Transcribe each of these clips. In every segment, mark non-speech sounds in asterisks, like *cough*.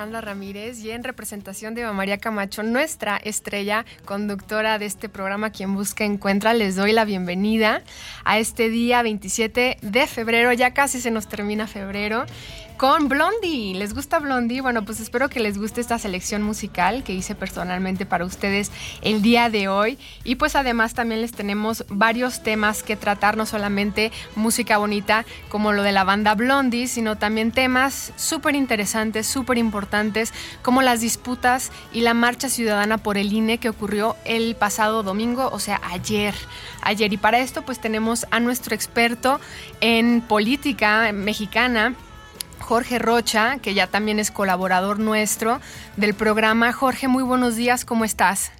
Alejandra Ramírez y en representación de María Camacho, nuestra estrella conductora de este programa Quien Busca Encuentra, les doy la bienvenida a este día 27 de febrero, ya casi se nos termina febrero con Blondie. ¿Les gusta Blondie? Bueno, pues espero que les guste esta selección musical que hice personalmente para ustedes el día de hoy. Y pues además también les tenemos varios temas que tratar, no solamente música bonita como lo de la banda Blondie, sino también temas súper interesantes, súper importantes, como las disputas y la marcha ciudadana por el INE que ocurrió el pasado domingo, o sea, ayer. Ayer. Y para esto pues tenemos a nuestro experto en política mexicana, Jorge Rocha, que ya también es colaborador nuestro del programa. Jorge, muy buenos días, ¿cómo estás?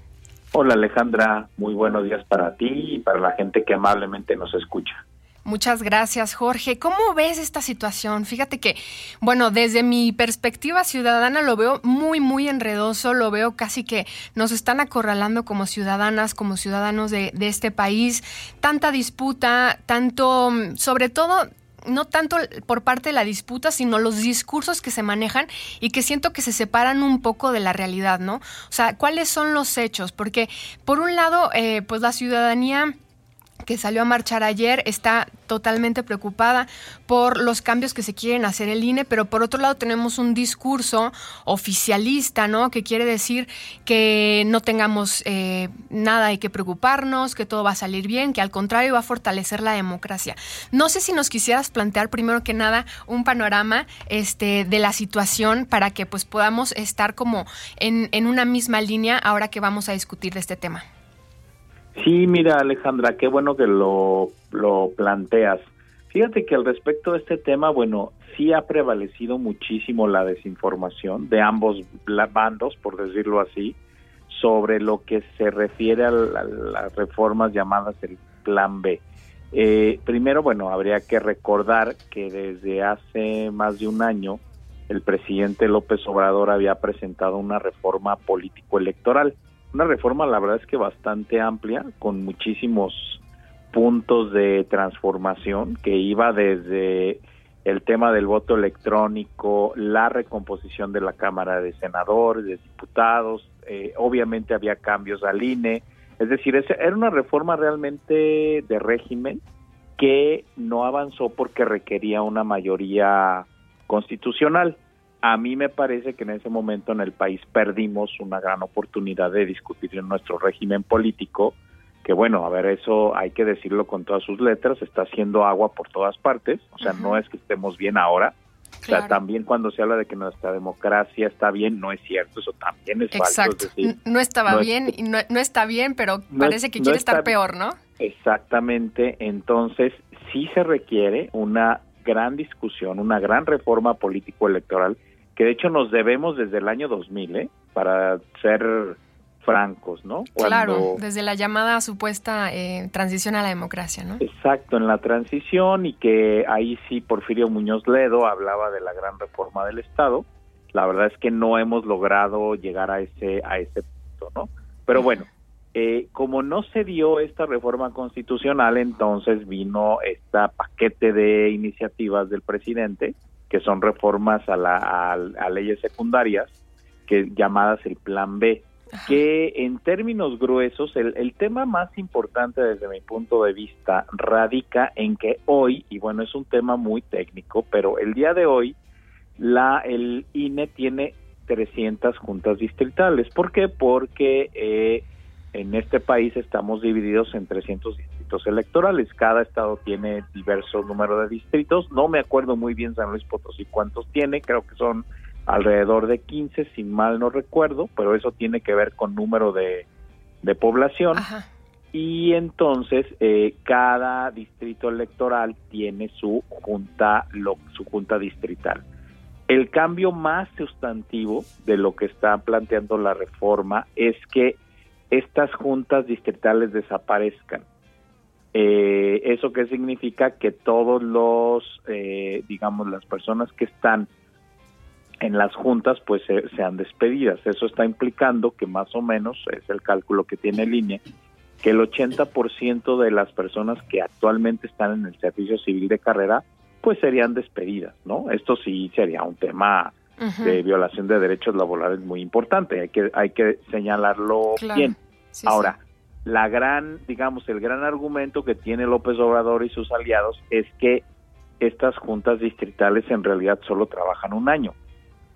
Hola Alejandra, muy buenos días para ti y para la gente que amablemente nos escucha. Muchas gracias, Jorge. ¿Cómo ves esta situación? Fíjate que, bueno, desde mi perspectiva ciudadana lo veo muy, muy enredoso, lo veo casi que nos están acorralando como ciudadanas, como ciudadanos de, de este país. Tanta disputa, tanto, sobre todo, no tanto por parte de la disputa, sino los discursos que se manejan y que siento que se separan un poco de la realidad, ¿no? O sea, ¿cuáles son los hechos? Porque por un lado, eh, pues la ciudadanía que salió a marchar ayer está totalmente preocupada por los cambios que se quieren hacer el INE, pero por otro lado tenemos un discurso oficialista, ¿no? Que quiere decir que no tengamos eh, nada hay que preocuparnos, que todo va a salir bien, que al contrario va a fortalecer la democracia. No sé si nos quisieras plantear primero que nada un panorama este, de la situación para que pues podamos estar como en, en una misma línea ahora que vamos a discutir de este tema. Sí, mira Alejandra, qué bueno que lo, lo planteas. Fíjate que al respecto de este tema, bueno, sí ha prevalecido muchísimo la desinformación de ambos bandos, por decirlo así, sobre lo que se refiere a, las reformas llamadas el Plan B. Eh, primero, bueno, habría que recordar que desde hace más de un año el presidente López Obrador había presentado una reforma político-electoral. Una reforma, la verdad es que bastante amplia, con muchísimos puntos de transformación que iba desde el tema del voto electrónico, la recomposición de la Cámara de Senadores, de Diputados, eh, obviamente había cambios al INE, es decir, era una reforma realmente de régimen que no avanzó porque requería una mayoría constitucional. A mí me parece que en ese momento en el país perdimos una gran oportunidad de discutir en nuestro régimen político, que bueno, a ver, eso hay que decirlo con todas sus letras, está haciendo agua por todas partes, o sea, no es que estemos bien ahora, o sea, también cuando se habla de que nuestra democracia está bien, no es cierto, eso también es Exacto. falso. no estaba bien y no, está bien, pero parece que quiere estar peor, ¿no? Exactamente, entonces sí se requiere una gran discusión, una gran reforma político-electoral, que de hecho nos debemos desde el año 2000, ¿eh? Para ser francos, ¿no? claro, desde la llamada supuesta eh, transición a la democracia, ¿no? Exacto, en la transición y que ahí sí Porfirio Muñoz Ledo hablaba de la gran reforma del Estado. La verdad es que no hemos logrado llegar a ese a ese punto, ¿no? Pero bueno, eh, como no se dio esta reforma constitucional, entonces vino este paquete de iniciativas del presidente, que son reformas a, la, a leyes secundarias, que llamadas el Plan B que en términos gruesos el, el, tema más importante desde mi punto de vista radica en que hoy, y bueno, es un tema muy técnico, pero el día de hoy la el INE tiene 300 juntas distritales. ¿Por qué? Porque eh, en este país estamos divididos en 300 distritos electorales. Cada estado tiene diverso número de distritos. No me acuerdo muy bien San Luis Potosí cuántos tiene, creo que son alrededor de 15, si mal no recuerdo, pero eso tiene que ver con número de, población. Y entonces eh, cada distrito electoral tiene su junta, lo, su junta distrital. El cambio más sustantivo de lo que está planteando la reforma es que estas juntas distritales desaparezcan. Eh, ¿Eso qué significa? Que todos los, eh, digamos, las personas que están en las juntas pues sean despedidas. Eso está implicando que más o menos, es el cálculo que tiene línea, que el 80% de las personas que actualmente están en el servicio civil de carrera pues serían despedidas, ¿no? Esto sí sería un tema de violación de derechos laborales muy importante, hay que hay que señalarlo bien. Ahora, la gran, digamos, el gran argumento que tiene López Obrador y sus aliados es que estas juntas distritales en realidad solo trabajan un año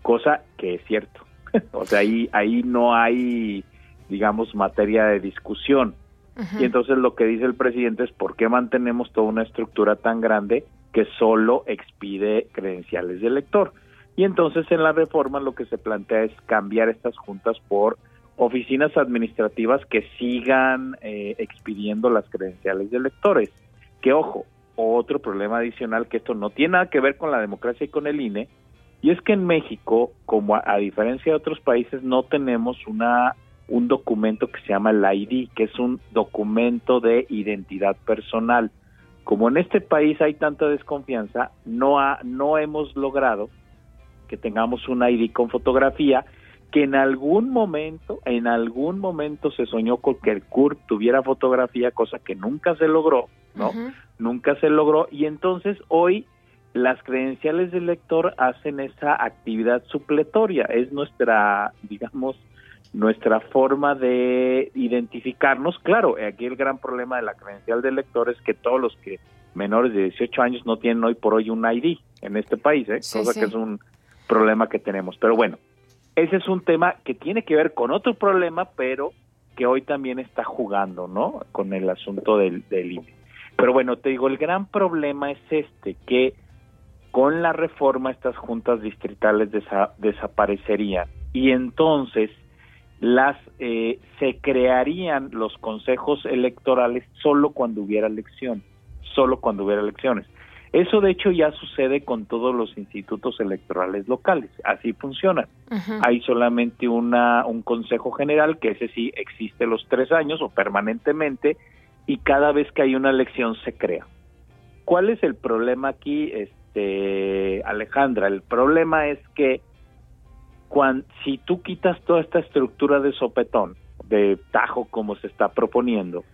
cosa que es cierto. o sea, ahí, ahí no hay, digamos, materia de discusión. Y entonces lo que dice el presidente es por qué mantenemos toda una estructura tan grande que solo expide credenciales de elector. Y entonces en la reforma lo que se plantea es cambiar estas juntas por oficinas administrativas que sigan eh, expidiendo las credenciales de electores. Que ojo, otro problema adicional que esto no tiene nada que ver con la democracia y con el INE, y es que en México, como a, diferencia de otros países, no tenemos una un documento que se llama el ID, que es un documento de identidad personal. Como en este país hay tanta desconfianza, no ha, no hemos logrado que tengamos un ID con fotografía que en algún momento, en algún momento se soñó con que el CURP tuviera fotografía, cosa que nunca se logró, ¿no? Nunca se logró y entonces hoy las credenciales del lector hacen esa actividad supletoria, es nuestra, digamos, nuestra forma de identificarnos. Claro, aquí el gran problema de la credencial del lector es que todos los que menores de 18 años no tienen hoy por hoy un ID en este país, ¿eh? cosa que es un problema que tenemos. Pero bueno, ese es un tema que tiene que ver con otro problema, pero que hoy también está jugando, ¿no? Con el asunto del, del INE. Pero bueno, te digo, el gran problema es este, que con la reforma estas juntas distritales desaparecerían y entonces las eh, se crearían los consejos electorales solo cuando hubiera elección, solo cuando hubiera elecciones. Eso de hecho ya sucede con todos los institutos electorales locales, así funciona. Hay solamente una, un consejo general que ese sí existe los tres años o permanentemente y cada vez que hay una elección se crea. ¿Cuál es el problema aquí, este, Alejandra? El problema es que cuando, si tú quitas toda esta estructura de sopetón, de tajo como se está proponiendo,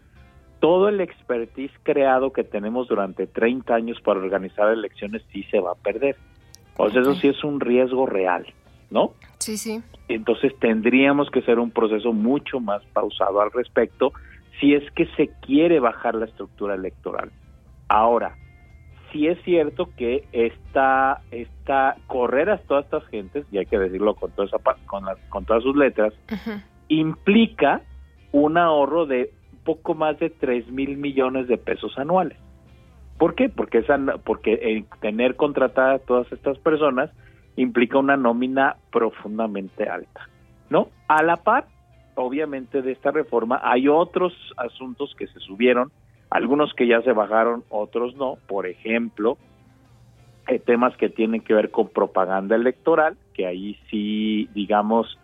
todo el expertise creado que tenemos durante 30 años para organizar elecciones sí se va a perder. O sea, eso sí es un riesgo real, ¿no? Sí, sí. Entonces tendríamos que hacer un proceso mucho más pausado al respecto si es que se quiere bajar la estructura electoral. Ahora, sí es cierto que esta, esta correr a todas estas gentes, y hay que decirlo con, toda esa, con, con todas sus letras, implica un ahorro de poco más de 3 mil millones de pesos anuales. ¿Por qué? Porque, esa, porque tener contratadas todas estas personas implica una nómina profundamente alta, ¿no? A la par, obviamente, de esta reforma hay otros asuntos que se subieron, algunos que ya se bajaron, otros no. Por ejemplo, eh, temas que tienen que ver con propaganda electoral, que ahí sí, digamos,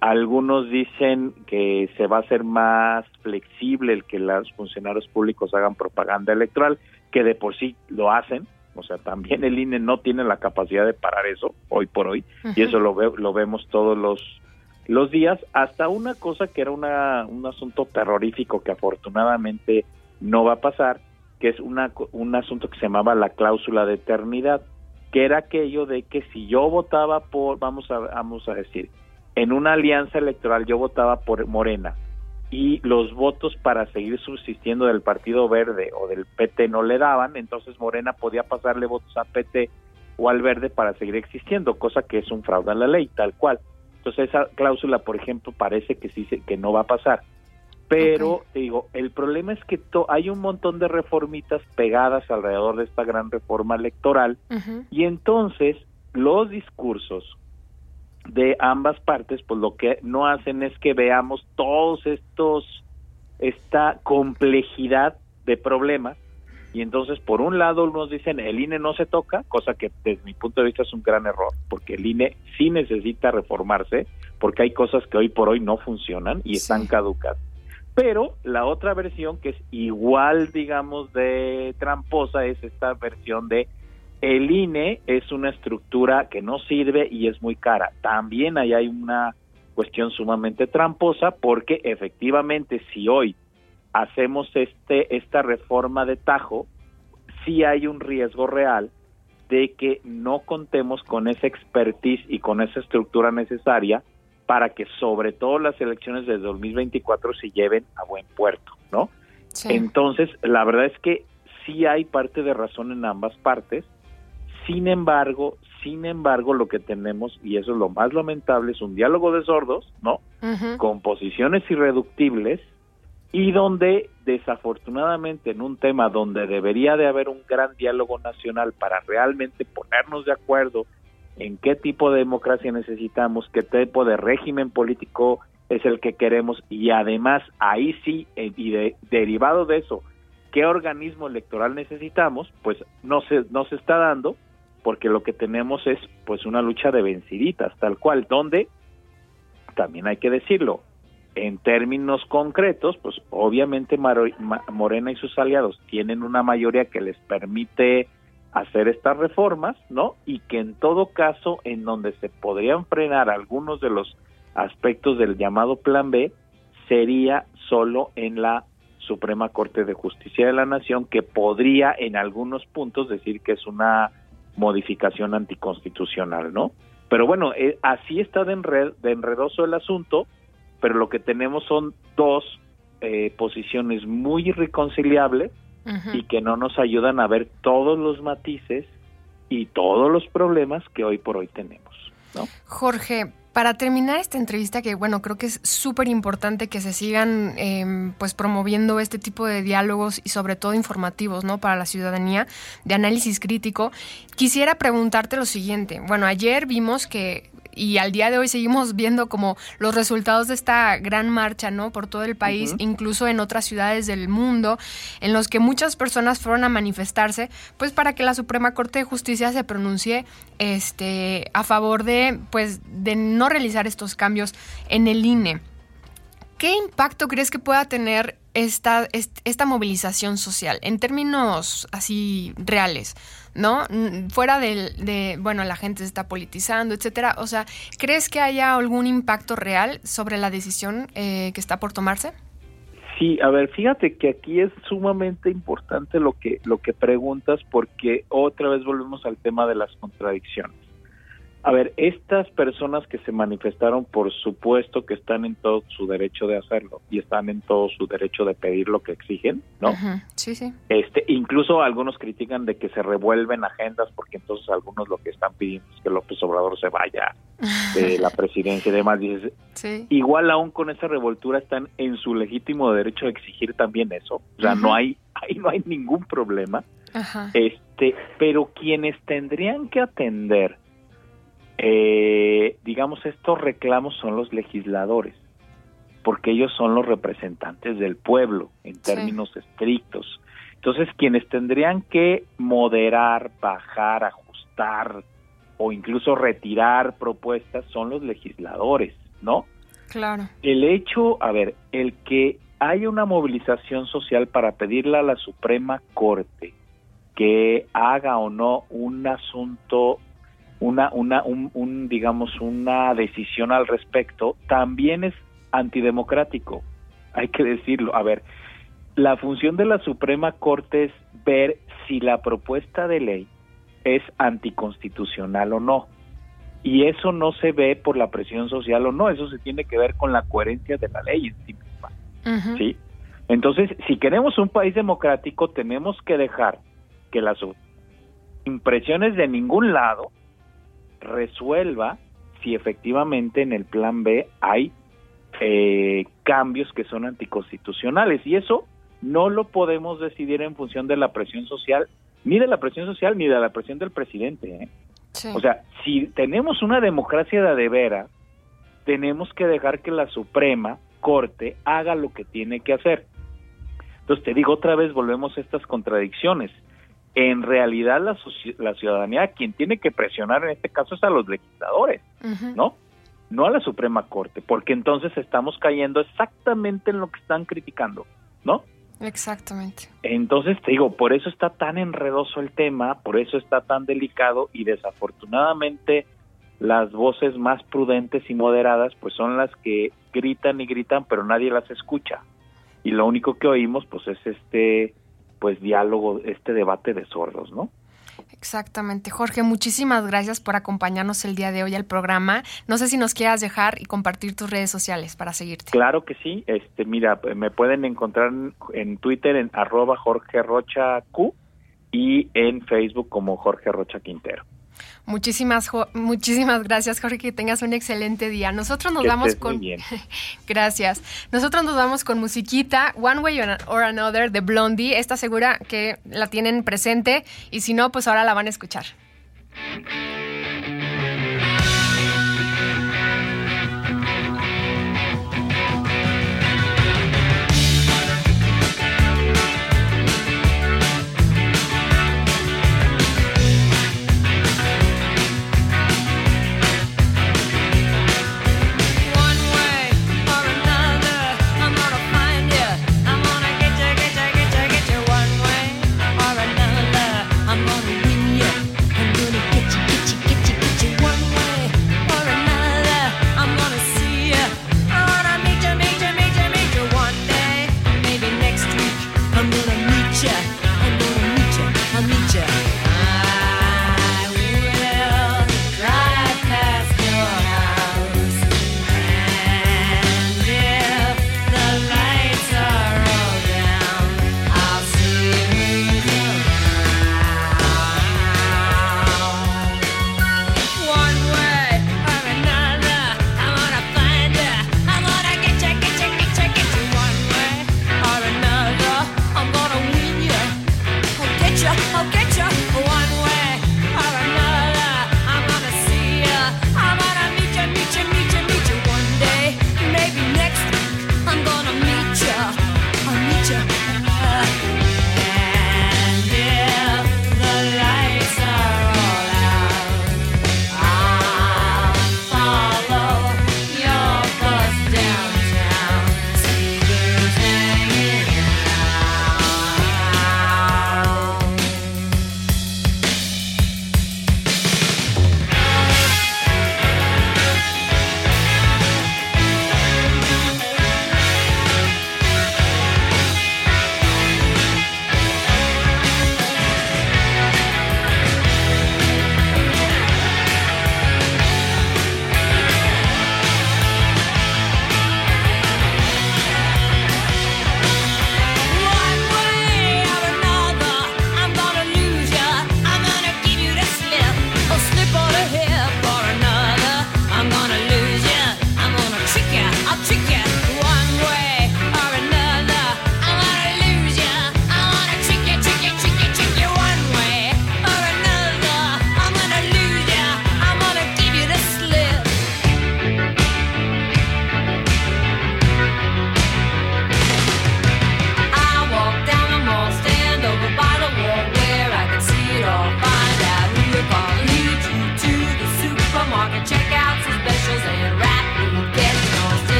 algunos dicen que se va a hacer más flexible el que los funcionarios públicos hagan propaganda electoral, que de por sí lo hacen. O sea, también el INE no tiene la capacidad de parar eso hoy por hoy, y eso lo, lo vemos todos los, los días, hasta una cosa que era una, un asunto terrorífico que afortunadamente no va a pasar, que es una, un asunto que se llamaba la cláusula de eternidad, que era aquello de que si yo votaba por, vamos a, vamos a decir, en una alianza electoral yo votaba por Morena y los votos para seguir subsistiendo del Partido Verde o del PT no le daban, entonces Morena podía pasarle votos a PT o al Verde para seguir existiendo, cosa que es un fraude a la ley, tal cual. Entonces esa cláusula, por ejemplo, parece que sí que no va a pasar. Pero te digo, el problema es que hay un montón de reformitas pegadas alrededor de esta gran reforma electoral y entonces los discursos de ambas partes, pues lo que no hacen es que veamos todos estos, esta complejidad de problemas, y entonces por un lado nos dicen el INE no se toca, cosa que desde mi punto de vista es un gran error, porque el INE sí necesita reformarse, porque hay cosas que hoy por hoy no funcionan y están caducas. Pero la otra versión que es igual, digamos, de tramposa es esta versión de el INE es una estructura que no sirve y es muy cara. También ahí hay una cuestión sumamente tramposa porque efectivamente si hoy hacemos este esta reforma de tajo, sí hay un riesgo real de que no contemos con esa expertise y con esa estructura necesaria para que sobre todo las elecciones de 2024 se lleven a buen puerto, ¿no? Entonces, la verdad es que sí hay parte de razón en ambas partes sin embargo, sin embargo, lo que tenemos, y eso es lo más lamentable, es un diálogo de sordos, ¿no? Con posiciones irreductibles y donde desafortunadamente en un tema donde debería de haber un gran diálogo nacional para realmente ponernos de acuerdo en qué tipo de democracia necesitamos, qué tipo de régimen político es el que queremos y además ahí sí, eh, y derivado de eso, qué organismo electoral necesitamos, pues no se, no se está dando porque lo que tenemos es pues una lucha de venciditas, tal cual, donde también hay que decirlo, en términos concretos, pues obviamente Morena y sus aliados tienen una mayoría que les permite hacer estas reformas, ¿no? Y que en todo caso, en donde se podrían frenar algunos de los aspectos del llamado Plan B, sería solo en la Suprema Corte de Justicia de la Nación, que podría en algunos puntos decir que es una modificación anticonstitucional, ¿no? Pero bueno, eh, así está de, de, enredoso el asunto, pero lo que tenemos son dos eh, posiciones muy irreconciliables y que no nos ayudan a ver todos los matices y todos los problemas que hoy por hoy tenemos, ¿no? Jorge, para terminar esta entrevista, que bueno, creo que es súper importante que se sigan em, pues promoviendo este tipo de diálogos y sobre todo informativos, ¿no? Para la ciudadanía, de análisis crítico, quisiera preguntarte lo siguiente. Bueno, ayer vimos que y al día de hoy seguimos viendo como los resultados de esta gran marcha, ¿no? Por todo el país, incluso en otras ciudades del mundo, en los que muchas personas fueron a manifestarse, pues para que la Suprema Corte de Justicia se pronuncie este, a favor de, pues, de no realizar estos cambios en el INE. ¿Qué impacto crees que pueda tener esta, esta movilización social en términos así reales? ¿no? Fuera de, bueno, la gente se está politizando, etcétera. O sea, ¿crees que haya algún impacto real sobre la decisión eh, que está por tomarse? Sí, a ver, fíjate que aquí es sumamente importante lo que lo que preguntas porque otra vez volvemos al tema de las contradicciones. A ver, estas personas que se manifestaron, por supuesto que están en todo su derecho de hacerlo y están en todo su derecho de pedir lo que exigen, ¿no? Sí, sí. Este, incluso algunos critican de que se revuelven agendas porque entonces algunos lo que están pidiendo es que López Obrador se vaya de *laughs* la presidencia y demás. Dices, sí. igual aún con esa revoltura están en su legítimo derecho de exigir también eso. O sea, no hay, ahí no hay ningún problema. Este, pero quienes tendrían que atender eh, digamos, estos reclamos son los legisladores, porque ellos son los representantes del pueblo en términos estrictos. Entonces, quienes tendrían que moderar, bajar, ajustar o incluso retirar propuestas son los legisladores, ¿no? Claro. El hecho, a ver, el que haya una movilización social para pedirle a la Suprema Corte que haga o no un asunto una, una, un, digamos, una decisión al respecto, también es antidemocrático. Hay que decirlo. A ver, la función de la Suprema Corte es ver si la propuesta de ley es anticonstitucional o no. Y eso no se ve por la presión social o no, eso se tiene que ver con la coherencia de la ley en sí misma. ¿Sí? Entonces, si queremos un país democrático, tenemos que dejar que las impresiones de ningún lado resuelva si efectivamente en el plan B hay eh, cambios que son anticonstitucionales. Y eso no lo podemos decidir en función de la presión social, ni de la presión social, ni de la presión del presidente. ¿eh? O sea, si tenemos una democracia de, de veras, tenemos que dejar que la Suprema Corte haga lo que tiene que hacer. Entonces, te digo otra vez, volvemos a estas contradicciones en realidad la, la, ciudadanía quien tiene que presionar en este caso es a los legisladores, ¿no? No a la Suprema Corte, porque entonces estamos cayendo exactamente en lo que están criticando, ¿no? Exactamente. Entonces te digo, por eso está tan enredoso el tema, por eso está tan delicado y desafortunadamente las voces más prudentes y moderadas pues son las que gritan y gritan, pero nadie las escucha. Y lo único que oímos pues es este pues diálogo, este debate de sordos, ¿no? Exactamente. Jorge, muchísimas gracias por acompañarnos el día de hoy al programa. No sé si nos quieras dejar y compartir tus redes sociales para seguirte. Claro que sí. Este, mira, me pueden encontrar en Twitter en arroba Jorge Rocha Q y en Facebook como Jorge Rocha Quintero. Muchísimas, muchísimas gracias, Jorge, que tengas un excelente día. Nosotros nos vamos con... *laughs* gracias. Nosotros nos vamos con musiquita, One Way or Another, de Blondie. Está segura que la tienen presente y si no, pues ahora la van a escuchar.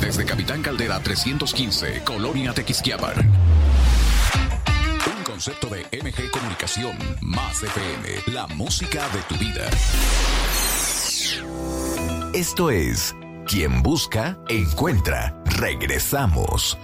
Desde Capitán Caldera 315, Colonia Tequisquiapan. Un concepto de MG Comunicación más FM, la música de tu vida. Esto es Quien busca, encuentra. Regresamos.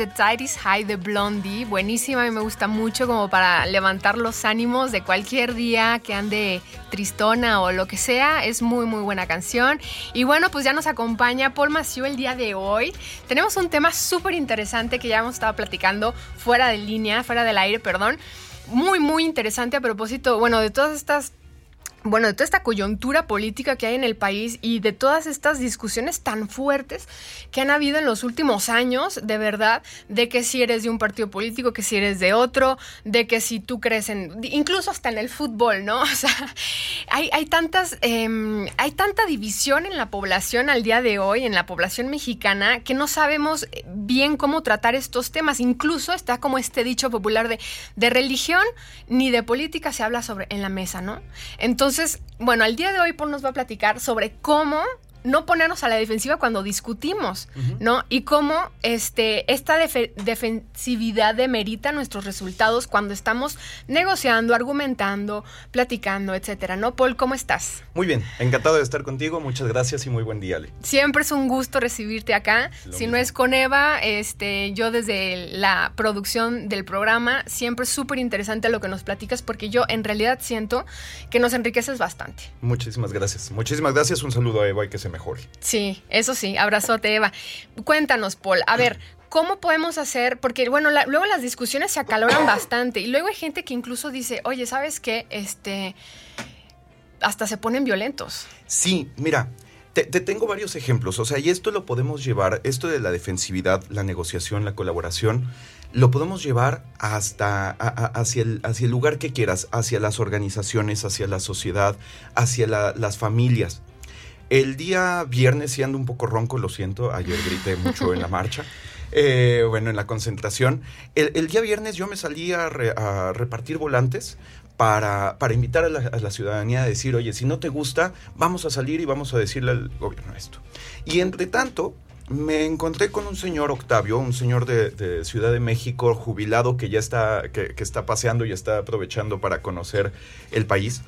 The Tide is High de Blondie. Buenísima, y me gusta mucho como para levantar los ánimos de cualquier día que ande tristona o lo que sea. Es muy, muy buena canción. Y bueno, pues ya nos acompaña Paul Maciú el día de hoy. Tenemos un tema súper interesante que ya hemos estado platicando fuera de línea, fuera del aire, perdón. Muy, muy interesante a propósito, bueno, de todas estas bueno, de toda esta coyuntura política que hay en el país y de todas estas discusiones tan fuertes que han habido en los últimos años, de verdad, de que si eres de un partido político, que si eres de otro, de que si tú crees en, incluso hasta en el fútbol, ¿no? *laughs* O sea, hay, hay tantas, em, hay tanta división en la población al día de hoy, en la población mexicana, que no sabemos bien cómo tratar estos temas. Incluso está como este dicho popular de, de religión ni de política se habla sobre en la mesa, ¿no? Entonces, entonces, bueno, al día de hoy Paul nos va a platicar sobre cómo no ponernos a la defensiva cuando discutimos, ¿no? Y cómo este, esta defensividad demerita nuestros resultados cuando estamos negociando, argumentando, platicando, etcétera, ¿no? Paul, ¿cómo estás? Muy bien, encantado de estar contigo, muchas gracias y muy buen día, Ale. Siempre es un gusto recibirte acá. si no es con Eva, este, yo desde la producción del programa, siempre es súper interesante lo que nos platicas porque yo en realidad siento que nos enriqueces bastante. Muchísimas gracias. Muchísimas gracias. Un saludo a Eva y que se mejor. Sí, eso sí, abrazote Eva. Cuéntanos, Paul, a ver, ¿cómo podemos hacer? Porque, bueno, luego las discusiones se acaloran bastante y luego hay gente que incluso dice, oye, ¿sabes qué? Este, hasta se ponen violentos. Sí, mira. Te, tengo varios ejemplos, o sea, y esto lo podemos llevar, esto de la defensividad, la negociación, la colaboración, lo podemos llevar hasta hacia, el, hacia el lugar que quieras, hacia las organizaciones, hacia la sociedad, hacia las familias. El día viernes, sí ando un poco ronco, lo siento, ayer grité mucho en la *laughs* marcha. Eh, bueno, en la concentración. El, día viernes yo me salí a, repartir volantes para, para invitar a la, ciudadanía a decir, oye, si no te gusta, vamos a salir y vamos a decirle al gobierno esto. Y entre tanto, me encontré con un señor Octavio, un señor de, Ciudad de México, jubilado, que ya está, que, que está paseando y está aprovechando para conocer el país.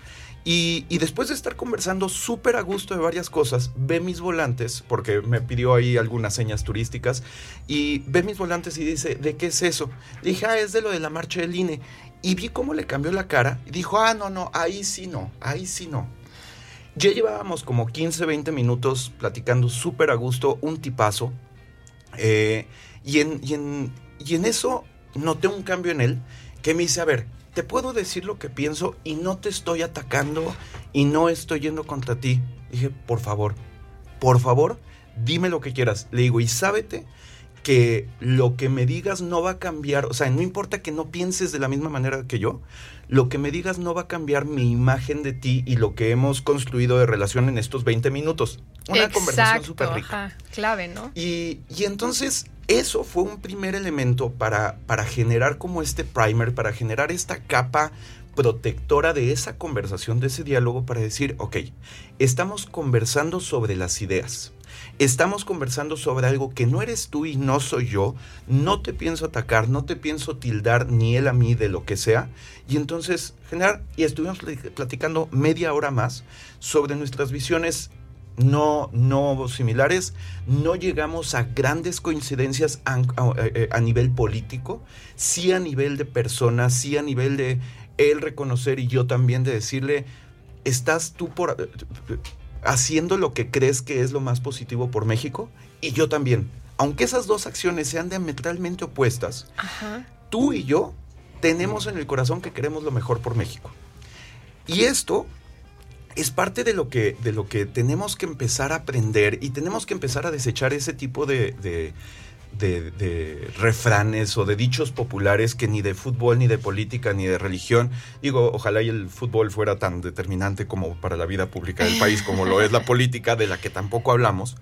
Y, después de estar conversando súper a gusto de varias cosas, ve mis volantes, porque me pidió ahí algunas señas turísticas, y ve mis volantes y dice, ¿de qué es eso? dije, ah, es de lo de la marcha del INE. Y vi cómo le cambió la cara y dijo, ah, no, no, ahí sí no, ahí sí no. Ya llevábamos como 15, 20 minutos platicando súper a gusto, un tipazo. Eh, y, en, y, en, y en eso noté un cambio en él que me dice, a ver, te puedo decir lo que pienso y no te estoy atacando y no estoy yendo contra ti. Dije, por favor, por favor, dime lo que quieras. Le digo, y sábete que lo que me digas no va a cambiar, o sea, no importa que no pienses de la misma manera que yo, lo que me digas no va a cambiar mi imagen de ti y lo que hemos construido de relación en estos 20 minutos. Una conversación súper rica. clave, ¿no? Y, y entonces eso fue un primer elemento para, para generar como este primer, para generar esta capa protectora de esa conversación, de ese diálogo, para decir, ok, estamos conversando sobre las ideas. Estamos conversando sobre algo que no eres tú y no soy yo. No te pienso atacar, no te pienso tildar ni él a mí de lo que sea. Y entonces, generar, y estuvimos platicando media hora más sobre nuestras visiones no, no similares, no llegamos a grandes coincidencias eh, a, nivel político, sí a nivel de personas, sí a nivel de él reconocer y yo también de decirle, estás tú por eh, haciendo lo que crees que es lo más positivo por México y yo también. Aunque esas dos acciones sean diametralmente opuestas, tú y yo tenemos en el corazón que queremos lo mejor por México. Y esto es parte de lo que, de lo que tenemos que empezar a aprender y tenemos que empezar a desechar ese tipo de, de, refranes o de dichos populares que ni de fútbol, ni de política, ni de religión. Digo, ojalá y el fútbol fuera tan determinante como para la vida pública del país, como lo es la política, de la que tampoco hablamos.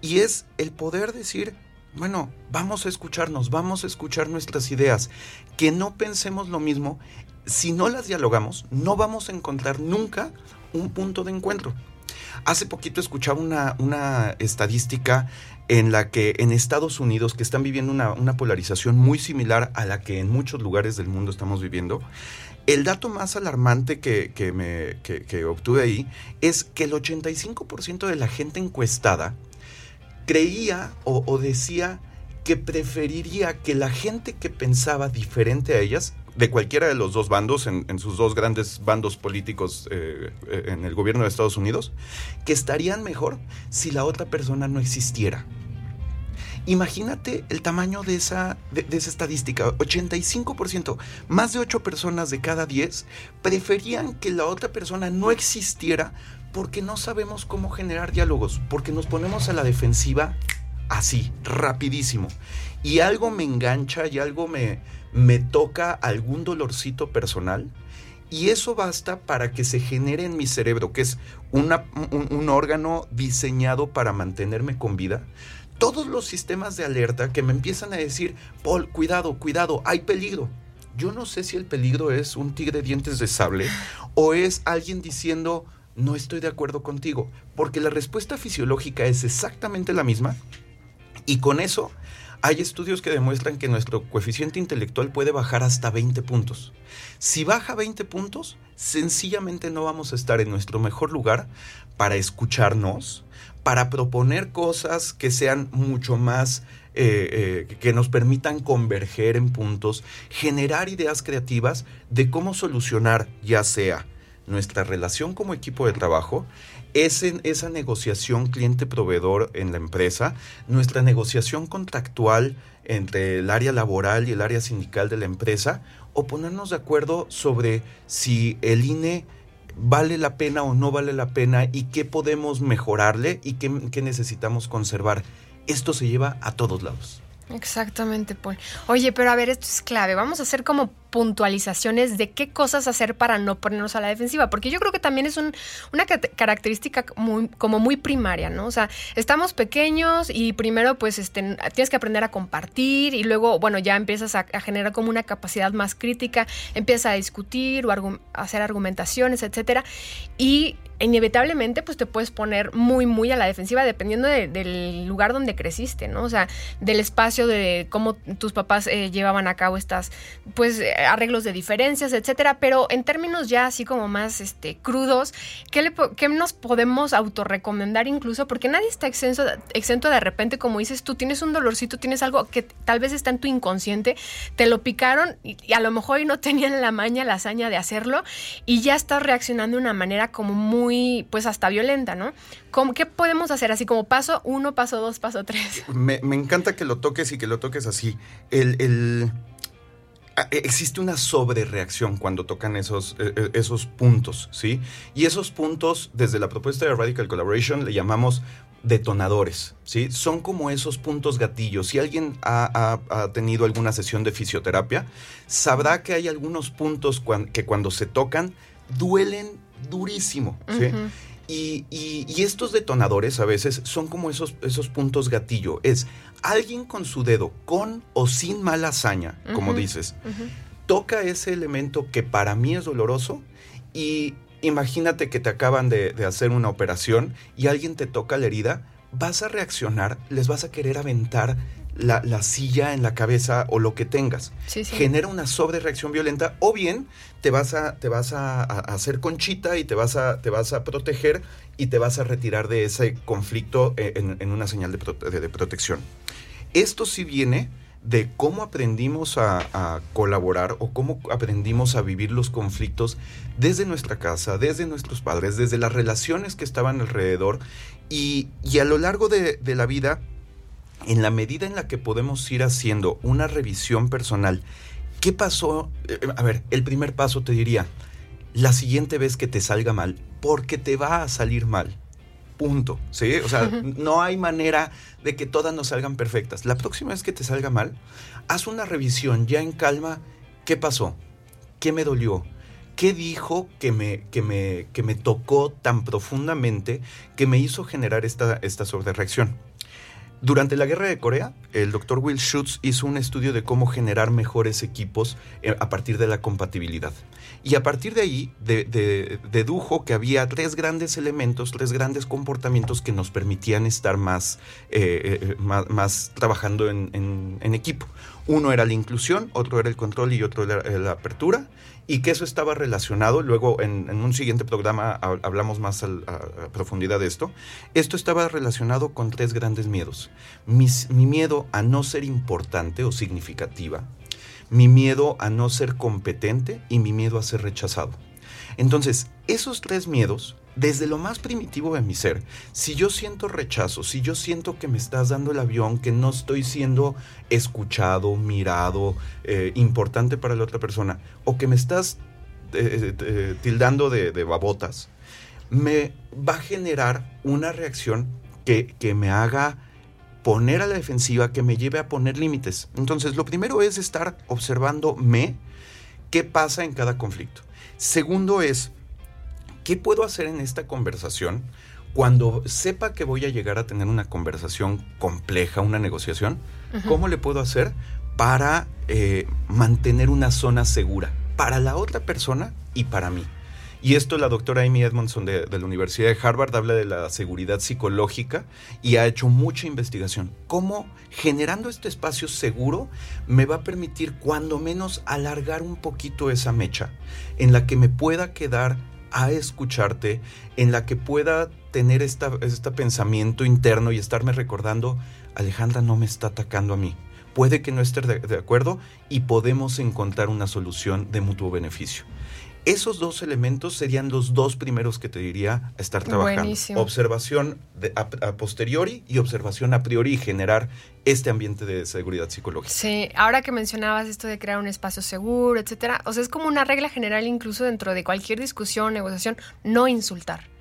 Y es el poder decir, bueno, vamos a escucharnos, vamos a escuchar nuestras ideas, que no pensemos lo mismo. Si no las dialogamos, no vamos a encontrar nunca un punto de encuentro. Hace poquito escuchaba una, una estadística en la que en Estados Unidos, que están viviendo una, polarización muy similar a la que en muchos lugares del mundo estamos viviendo, el dato más alarmante que, que, obtuve ahí es que el 85% de la gente encuestada creía o decía que preferiría que la gente que pensaba diferente a ellas de cualquiera de los dos bandos, en, sus dos grandes bandos políticos eh, eh, en el gobierno de Estados Unidos, que estarían mejor si la otra persona no existiera. Imagínate el tamaño de esa, de, esa estadística. 85%, más de 8 personas de cada 10 preferían que la otra persona no existiera porque no sabemos cómo generar diálogos, porque nos ponemos a la defensiva así, rapidísimo. Y algo me engancha y algo me, me toca algún dolorcito personal y eso basta para que se genere en mi cerebro, que es un, un, órgano diseñado para mantenerme con vida, todos los sistemas de alerta que me empiezan a decir, Paul, cuidado, cuidado, hay peligro. Yo no sé si el peligro es un tigre de dientes de sable o es alguien diciendo, no estoy de acuerdo contigo, porque la respuesta fisiológica es exactamente la misma y con eso hay estudios que demuestran que nuestro coeficiente intelectual puede bajar hasta 20 puntos. Si baja 20 puntos, sencillamente no vamos a estar en nuestro mejor lugar para escucharnos, para proponer cosas que sean mucho más, eh, eh, que nos permitan converger en puntos, generar ideas creativas de cómo solucionar ya sea nuestra relación como equipo de trabajo, esa negociación cliente-proveedor en la empresa, nuestra negociación contractual entre el área laboral y el área sindical de la empresa, o ponernos de acuerdo sobre si el INE vale la pena o no vale la pena y qué podemos mejorarle y qué, qué necesitamos conservar. Esto se lleva a todos lados. Exactamente, Paul. Oye, pero a ver, esto es clave. Vamos a hacer como puntualizaciones de qué cosas hacer para no ponernos a la defensiva, porque yo creo que también es una característica muy, como muy primaria, ¿no? O sea, estamos pequeños y primero pues este, tienes que aprender a compartir y luego, bueno, ya empiezas a, generar como una capacidad más crítica, empiezas a discutir o hacer argumentaciones, etcétera, y inevitablemente pues te puedes poner muy muy a la defensiva dependiendo del lugar donde creciste, ¿no? O sea, del espacio de cómo tus papás eh, llevaban a cabo estas pues eh, arreglos de diferencias, etcétera, pero en términos ya así como más este crudos, ¿qué, le, qué nos podemos autorrecomendar incluso? Porque nadie está exento, exento de repente, como dices tú, tienes un dolorcito, tienes algo que tal vez está en tu inconsciente, te lo picaron y, y a lo mejor no tenían la maña, la hazaña de hacerlo y ya estás reaccionando de una manera como muy muy, pues hasta violenta, ¿no? ¿Qué podemos hacer así como paso uno, paso dos, paso tres? *laughs* Me, encanta que lo toques y que lo toques así. El, ah, e, existe una sobrereacción cuando tocan esos, e, e, esos puntos, ¿sí? Y esos puntos, desde la propuesta de Radical Collaboration, le llamamos detonadores, ¿sí? Son como esos puntos gatillos. Si alguien ha, tenido alguna sesión de fisioterapia, sabrá que hay algunos puntos que cuando se tocan duelen durísimo. y, estos detonadores a veces son como esos, esos puntos gatillo. Es alguien con su dedo, con o sin mala hazaña, como dices, toca ese elemento que para mí es doloroso y imagínate que te acaban de, de hacer una operación y alguien te toca la herida, vas a reaccionar, les vas a querer aventar la, la, silla en la cabeza o lo que tengas. Sí, sí. Genera una sobrereacción violenta o bien te vas a, te vas a, a, hacer conchita y te vas, a, te vas a proteger y te vas a retirar de ese conflicto en, en una señal de, prote de, de, protección. Esto sí viene de cómo aprendimos a, colaborar o cómo aprendimos a vivir los conflictos desde nuestra casa, desde nuestros padres, desde las relaciones que estaban alrededor y, y a lo largo de, de la vida en la medida en la que podemos ir haciendo una revisión personal, ¿qué pasó? A ver, el primer paso te diría, la siguiente vez que te salga mal, porque te va a salir mal. Punto. ¿Sí? O sea, no hay manera de que todas nos salgan perfectas. La próxima vez que te salga mal, haz una revisión ya en calma. ¿Qué pasó? ¿Qué me dolió? ¿Qué dijo que me, que me, que me tocó tan profundamente que me hizo generar esta, esta sobrereacción? Durante la guerra de Corea, el doctor Will Schutz hizo un estudio de cómo generar mejores equipos eh, a partir de la compatibilidad. Y a partir de ahí de, de, dedujo que había tres grandes elementos, tres grandes comportamientos que nos permitían estar más, eh, eh, más, más, trabajando en, en, en, equipo. Uno era la inclusión, otro era el control y otro era la apertura. Y que eso estaba relacionado, luego en, en un siguiente programa hablamos más a, a, a, profundidad de esto, esto estaba relacionado con tres grandes miedos. Mis, mi miedo a no ser importante o significativa, mi miedo a no ser competente y mi miedo a ser rechazado. Entonces, esos tres miedos, desde lo más primitivo de mi ser, si yo siento rechazo, si yo siento que me estás dando el avión, que no estoy siendo escuchado, mirado, eh, importante para la otra persona, o que me estás eh, eh, tildando de, babotas, me va a generar una reacción que me haga poner a la defensiva que me lleve a poner límites. Entonces, lo primero es estar observándome qué pasa en cada conflicto. Segundo es, ¿qué puedo hacer en esta conversación cuando sepa que voy a llegar a tener una conversación compleja, una negociación? Uh -huh. ¿Cómo le puedo hacer para eh, mantener una zona segura para la otra persona y para mí? Y esto la doctora Amy Edmondson de, la Universidad de Harvard habla de la seguridad psicológica y ha hecho mucha investigación. Cómo generando este espacio seguro me va a permitir cuando menos alargar un poquito esa mecha en la que me pueda quedar a escucharte, en la que pueda tener este pensamiento interno y estarme recordando, Alejandra no me está atacando a mí. Puede que no esté de acuerdo y podemos encontrar una solución de mutuo beneficio. Esos dos elementos serían los dos primeros que te diría estar trabajando. Buenísimo. Observación de, a, a, posteriori y observación a priori y generar este ambiente de seguridad psicológica. Sí, ahora que mencionabas esto de crear un espacio seguro, etcétera, o sea, es como una regla general incluso dentro de cualquier discusión, negociación, no insultar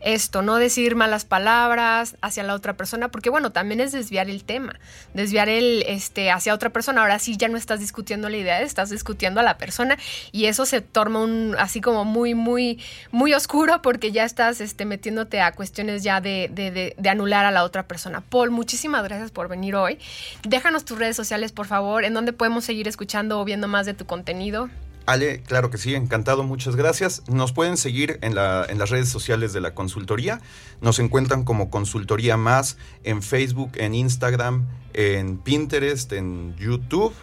esto, no decir malas palabras hacia la otra persona, porque bueno, también es desviar el tema, desviar el este hacia otra persona. Ahora sí ya no estás discutiendo la idea, estás discutiendo a la persona y eso se torna un así como muy muy muy oscuro porque ya estás este metiéndote a cuestiones ya de, de, de, de anular a la otra persona. Paul, muchísimas gracias por venir hoy. Déjanos tus redes sociales, por favor, en donde podemos seguir escuchando o viendo más de tu contenido. Ale, claro que sí, encantado, muchas gracias. Nos pueden seguir en, la, en, las redes sociales de la consultoría. Nos encuentran como Consultoría Más en Facebook, en Instagram, en Pinterest, en YouTube.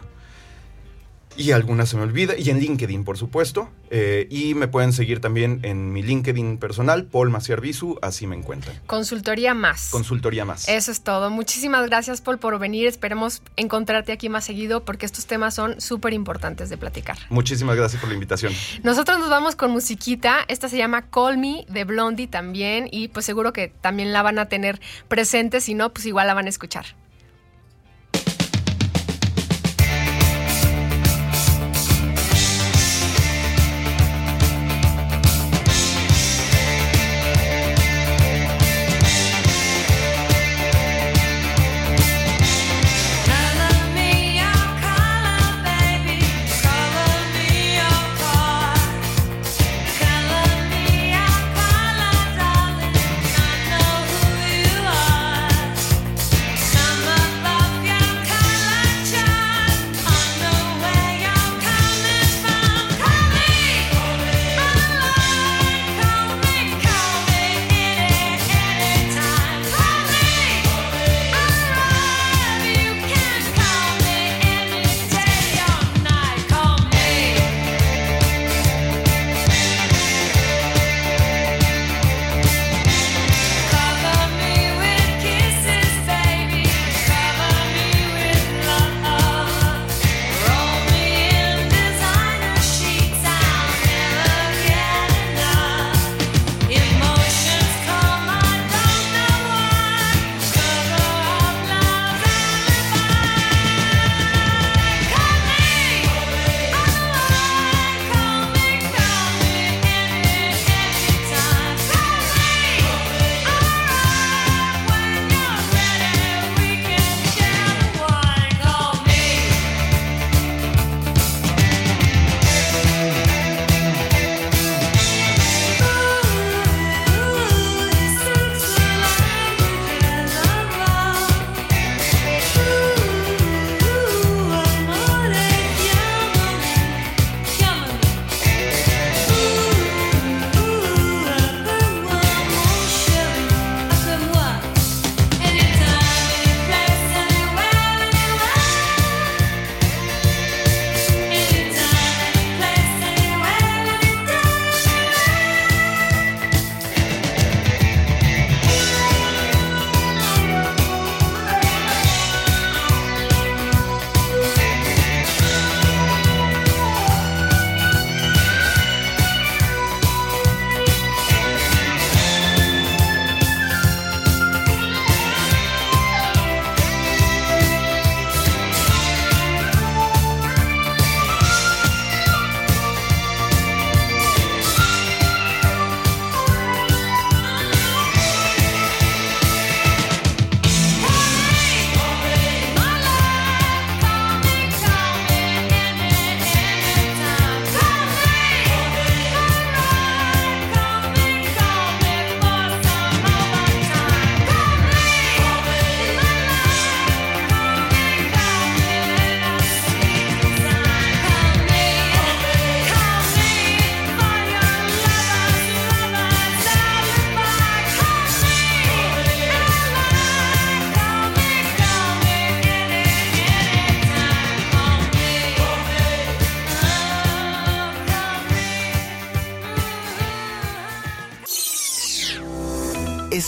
Y algunas se me olvida. Y en LinkedIn, por supuesto. Eh, y me pueden seguir también en mi LinkedIn personal, Paul Maciar Bisu, así me encuentran. Consultoría Más. Consultoría Más. Eso es todo. Muchísimas gracias, Paul, por venir. Esperemos encontrarte aquí más seguido porque estos temas son súper importantes de platicar. Muchísimas gracias por la invitación. Nosotros nos vamos con musiquita. Esta se llama Call Me de Blondie también. Y pues seguro que también la van a tener presente. Si no, pues igual la van a escuchar.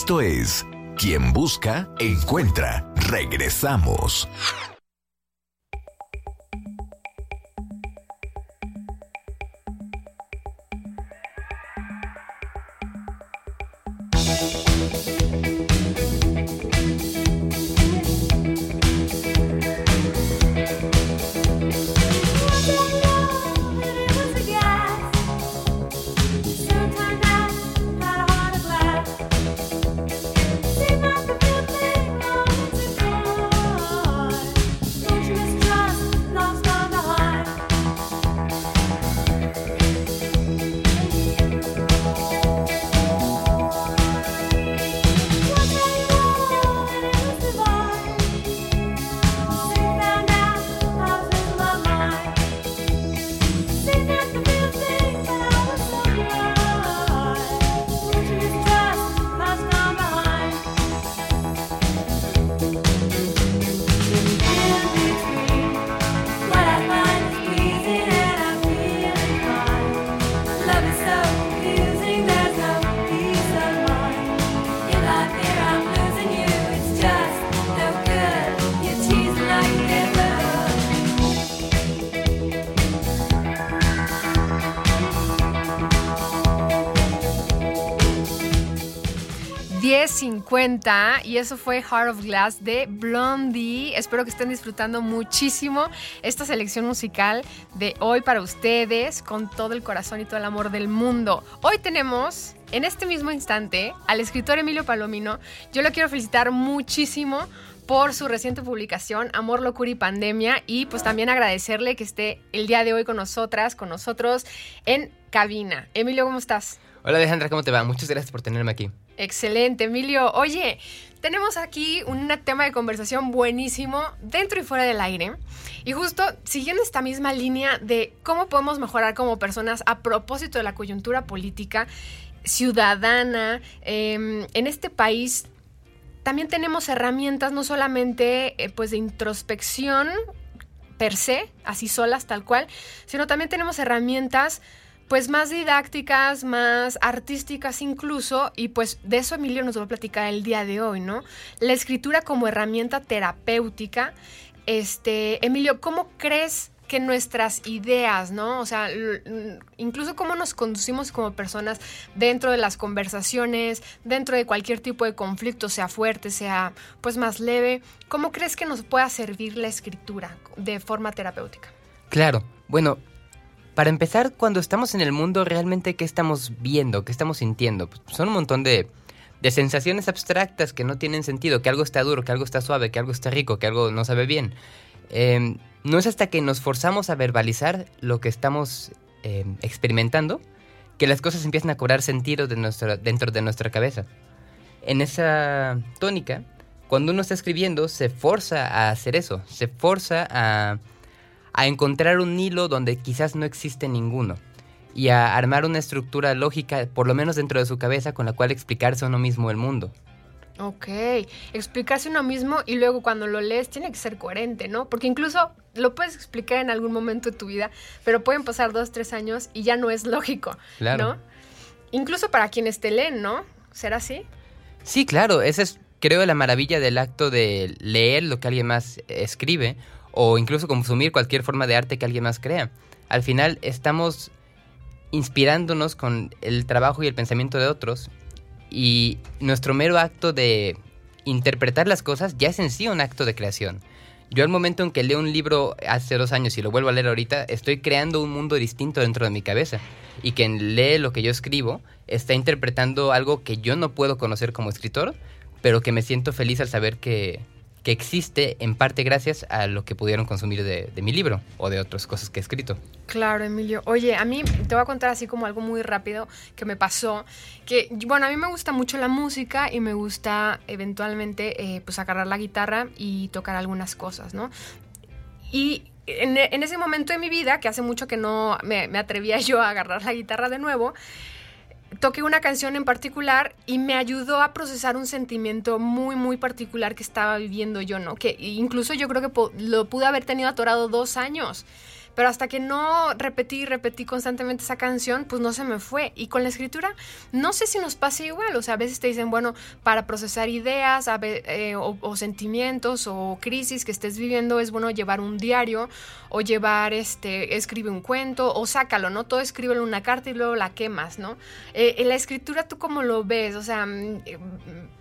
Esto es Quien Busca, Encuentra. Regresamos. Y eso fue Heart of Glass de Blondie. Espero que estén disfrutando muchísimo esta selección musical de hoy para ustedes con todo el corazón y todo el amor del mundo. Hoy tenemos en este mismo instante al escritor Emilio Palomino. Yo lo quiero felicitar muchísimo por su reciente publicación Amor, Locura y Pandemia y pues también agradecerle que esté el día de hoy con nosotras, con nosotros en cabina. Emilio, ¿cómo estás? Hola Alejandra, ¿cómo te va? Muchas gracias por tenerme aquí. Excelente, Emilio. Oye, tenemos aquí un tema de conversación buenísimo dentro y fuera del aire. Y justo siguiendo esta misma línea de cómo podemos mejorar como personas a propósito de la coyuntura política ciudadana em, en este país, también tenemos herramientas no solamente eh, pues de introspección per se, así solas tal cual, sino también tenemos herramientas pues más didácticas, más artísticas incluso, y pues de eso Emilio nos va a platicar el día de hoy, ¿no? La escritura como herramienta terapéutica. Este, Emilio, ¿cómo crees que nuestras ideas, ¿no? O sea, incluso cómo nos conducimos como personas dentro de las conversaciones, dentro de cualquier tipo de conflicto, sea fuerte, sea pues más leve, ¿cómo crees que nos pueda servir la escritura de forma terapéutica? Claro, bueno, para empezar, cuando estamos en el mundo, realmente, ¿qué estamos viendo? ¿Qué estamos sintiendo? Pues, son un montón de, sensaciones abstractas que no tienen sentido, que algo está duro, que algo está suave, que algo está rico, que algo no sabe bien. Em, no es hasta que nos forzamos a verbalizar lo que estamos em, experimentando que las cosas empiezan a cobrar sentido de dentro de nuestra cabeza. En esa tónica, cuando uno está escribiendo, se forza a hacer eso, se forza a a encontrar un hilo donde quizás no existe ninguno y a armar una estructura lógica, por lo menos dentro de su cabeza, con la cual explicarse a uno mismo el mundo. Ok, explicarse uno mismo y luego cuando lo lees tiene que ser coherente, ¿no? Porque incluso lo puedes explicar en algún momento de tu vida, pero pueden pasar dos, tres años y ya no es lógico, claro. ¿no? Incluso para quienes te leen, ¿no? ¿Será así? Sí, claro, esa es, creo, la maravilla del acto de leer lo que alguien más escribe o incluso consumir cualquier forma de arte que alguien más crea. Al final estamos inspirándonos con el trabajo y el pensamiento de otros y nuestro mero acto de interpretar las cosas ya es en sí un acto de creación. Yo al momento en que leo un libro hace dos años y lo vuelvo a leer ahorita, estoy creando un mundo distinto dentro de mi cabeza. Y quien lee lo que yo escribo está interpretando algo que yo no puedo conocer como escritor, pero que me siento feliz al saber que, que existe en parte gracias a lo que pudieron consumir de, mi libro o de otras cosas que he escrito. Claro, Emilio. Oye, a mí te voy a contar así como algo muy rápido que me pasó, que bueno, a mí me gusta mucho la música y me gusta eventualmente eh, pues agarrar la guitarra y tocar algunas cosas, ¿no? Y en, ese momento de mi vida, que hace mucho que no me, me atrevía *laughs* yo a agarrar la guitarra de nuevo, toqué una canción en particular y me ayudó a procesar un sentimiento muy, muy particular que estaba viviendo yo, ¿no? Que incluso yo creo que lo pude haber tenido atorado dos años. Pero hasta que no repetí, repetí constantemente esa canción, pues no se me fue. Y con la escritura, no sé si nos pasa igual, o sea, a veces te dicen, bueno, para procesar ideas eh, o, sentimientos o crisis que estés viviendo, es bueno llevar un diario o llevar, este, escribe un cuento o sácalo, ¿no? Todo escríbelo en una carta y luego la quemas, ¿no? Eh, en la escritura, ¿tú cómo lo ves? O sea, mm, eh,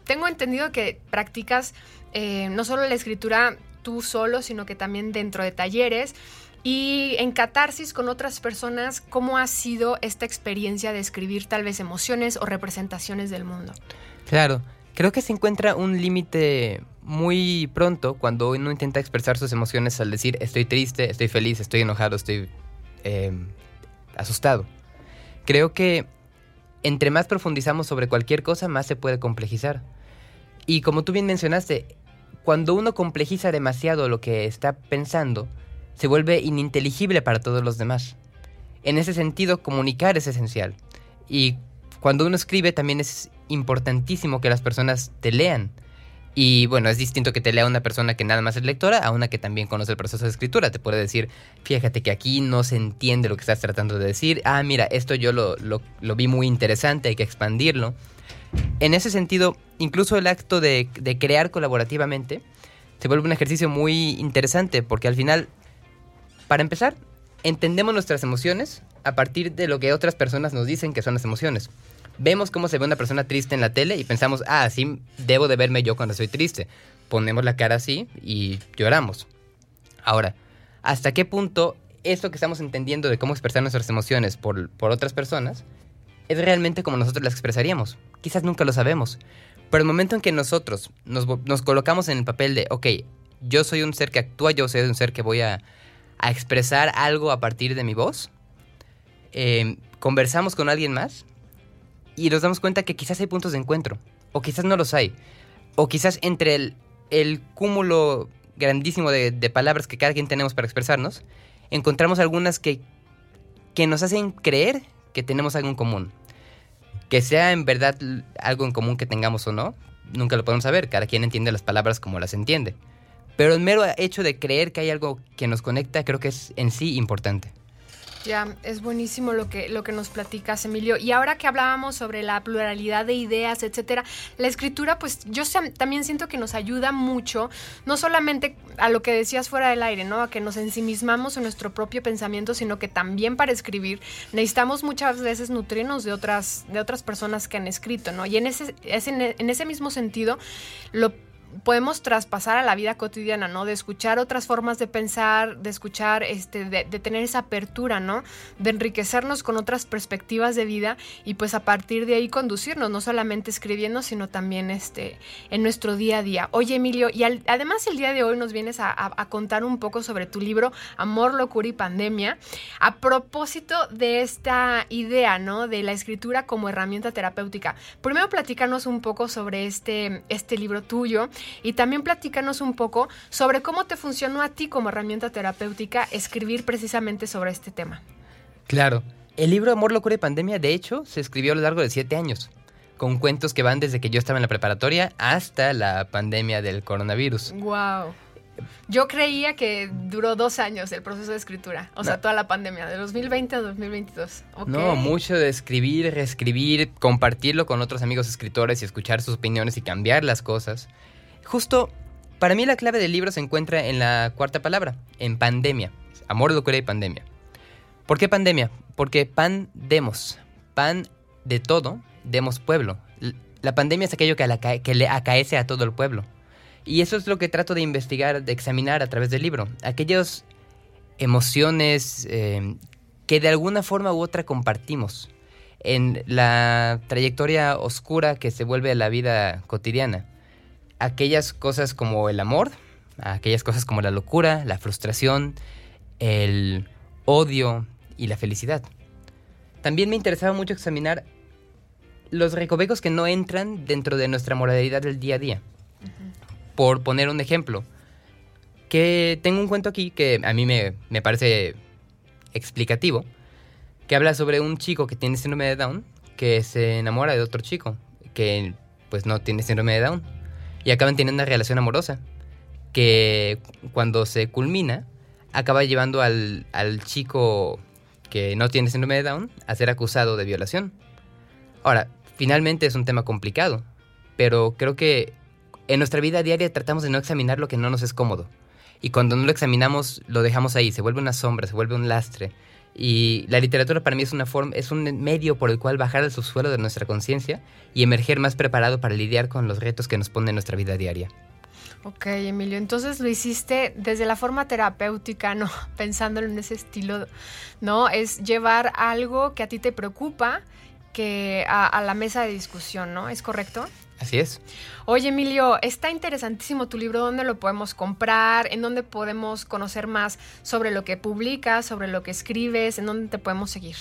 tengo entendido que practicas no solo la escritura tú solo, sino que también dentro de talleres. Y en catarsis con otras personas, ¿cómo ha sido esta experiencia de escribir tal vez emociones o representaciones del mundo? Claro, creo que se encuentra un límite muy pronto cuando uno intenta expresar sus emociones al decir estoy triste, estoy feliz, estoy enojado, estoy eh, asustado. Creo que entre más profundizamos sobre cualquier cosa, más se puede complejizar. Y como tú bien mencionaste, cuando uno complejiza demasiado lo que está pensando, se vuelve ininteligible para todos los demás. En ese sentido, comunicar es esencial. Y cuando uno escribe también es importantísimo que las personas te lean. Y bueno, es distinto que te lea una persona que nada más es lectora a una que también conoce el proceso de escritura. Te puede decir, fíjate que aquí no se entiende lo que estás tratando de decir. Ah, mira, esto yo lo, lo vi muy interesante, hay que expandirlo. En ese sentido, incluso el acto de, crear colaborativamente se vuelve un ejercicio muy interesante porque al final, para empezar, entendemos nuestras emociones a partir de lo que otras personas nos dicen que son las emociones. Vemos cómo se ve una persona triste en la tele y pensamos, ah, así debo de verme yo cuando soy triste. Ponemos la cara así y lloramos. Ahora, ¿hasta qué punto esto que estamos entendiendo de cómo expresar nuestras emociones por, por otras personas es realmente como nosotros las expresaríamos? Quizás nunca lo sabemos. Pero el momento en que nosotros nos, colocamos en el papel de, ok, yo soy un ser que actúa, yo soy un ser que voy a, expresar algo a partir de mi voz, eh, conversamos con alguien más y nos damos cuenta que quizás hay puntos de encuentro, o quizás no los hay, o quizás entre el, el cúmulo grandísimo de, de, palabras que cada quien tenemos para expresarnos, encontramos algunas que, que nos hacen creer que tenemos algo en común. Que sea en verdad algo en común que tengamos o no, nunca lo podemos saber. Cada quien entiende las palabras como las entiende. Pero el mero hecho de creer que hay algo que nos conecta creo que es en sí importante. Ya, es buenísimo lo que, lo que nos platicas, Emilio. Y ahora que hablábamos sobre la pluralidad de ideas, etcétera, la escritura, pues yo también siento que nos ayuda mucho, no solamente a lo que decías fuera del aire, ¿no? A que nos ensimismamos en nuestro propio pensamiento, sino que también para escribir necesitamos muchas veces nutrirnos de otras, de otras personas que han escrito, ¿no? Y en ese, en ese mismo sentido, lo podemos traspasar a la vida cotidiana, ¿no? De escuchar otras formas de pensar, de escuchar, este, de, tener esa apertura, ¿no? De enriquecernos con otras perspectivas de vida y pues a partir de ahí conducirnos, no solamente escribiendo, sino también este, en nuestro día a día. Oye, Emilio, y además el día de hoy nos vienes a, contar un poco sobre tu libro Amor, Locura y Pandemia, a propósito de esta idea, ¿no? De la escritura como herramienta terapéutica. Primero platícanos un poco sobre este, este libro tuyo y también platícanos un poco sobre cómo te funcionó a ti como herramienta terapéutica escribir precisamente sobre este tema. Claro. El libro Amor, Locura y Pandemia, de hecho, se escribió a lo largo de siete años, con cuentos que van desde que yo estaba en la preparatoria hasta la pandemia del coronavirus. ¡Wow! Yo creía que duró dos años el proceso de escritura, o sea, toda la pandemia, de 2020 a 2022. No, mucho de escribir, reescribir, compartirlo con otros amigos escritores y escuchar sus opiniones y cambiar las cosas. Justo, para mí la clave del libro se encuentra en la cuarta palabra, en pandemia. Amor, locura y pandemia. ¿Por qué pandemia? Porque pan demos. Pan de todo, demos pueblo. La pandemia es aquello que, le acaece a todo el pueblo. Y eso es lo que trato de investigar, de examinar a través del libro. Aquellas emociones eh, que de alguna forma u otra compartimos en la trayectoria oscura que se vuelve la vida cotidiana aquellas cosas como el amor, aquellas cosas como la locura, la frustración, el odio y la felicidad. También me interesaba mucho examinar los recovecos que no entran dentro de nuestra moralidad del día a día. Por poner un ejemplo, que tengo un cuento aquí que a mí me, me parece explicativo, que habla sobre un chico que tiene síndrome de Down, que se enamora de otro chico, que pues no tiene síndrome de Down y acaban teniendo una relación amorosa que cuando se culmina acaba llevando al, al chico que no tiene síndrome de Down a ser acusado de violación. Ahora, finalmente es un tema complicado, pero creo que en nuestra vida diaria tratamos de no examinar lo que no nos es cómodo. Y cuando no lo examinamos, lo dejamos ahí, se vuelve una sombra, se vuelve un lastre. Y la literatura para mí es una forma, es un medio por el cual bajar al subsuelo de nuestra conciencia y emerger más preparado para lidiar con los retos que nos pone nuestra vida diaria. Ok, Emilio, entonces lo hiciste desde la forma terapéutica, ¿no? *laughs* Pensándolo en ese estilo, ¿no? Es llevar algo que a ti te preocupa que a la mesa de discusión, ¿no? ¿Es correcto? Así es. Oye, Emilio, está interesantísimo tu libro. ¿Dónde lo podemos comprar? ¿En dónde podemos conocer más sobre lo que publicas, sobre lo que escribes? ¿En dónde te podemos seguir?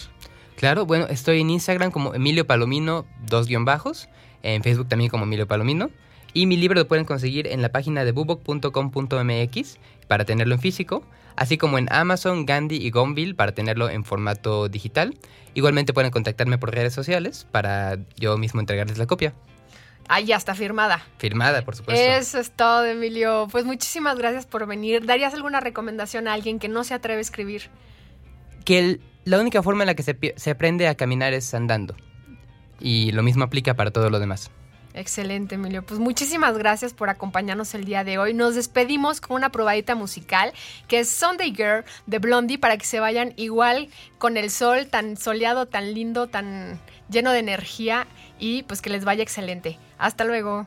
Claro, bueno, estoy en Instagram como Emilio Palomino, dos guion bajos. En Facebook también como Emilio Palomino. Y mi libro lo pueden conseguir en la página de bubok.com.mx para tenerlo en físico, así como en Amazon, Gandhi y Gonville para tenerlo en formato digital. Igualmente pueden contactarme por redes sociales para yo mismo entregarles la copia. Ahí ya está firmada. Firmada, por supuesto. Eso es todo, Emilio. Pues muchísimas gracias por venir. ¿Darías alguna recomendación a alguien que no se atreve a escribir? Que el- la única forma en la que se aprende a caminar es andando. Y lo mismo aplica para todo lo demás. Excelente, Emilio. Pues muchísimas gracias por acompañarnos el día de hoy. Nos despedimos con una probadita musical que es Sunday Girl de Blondie para que se vayan igual con el sol tan soleado, tan lindo, tan lleno de energía y pues que les vaya excelente. Hasta luego.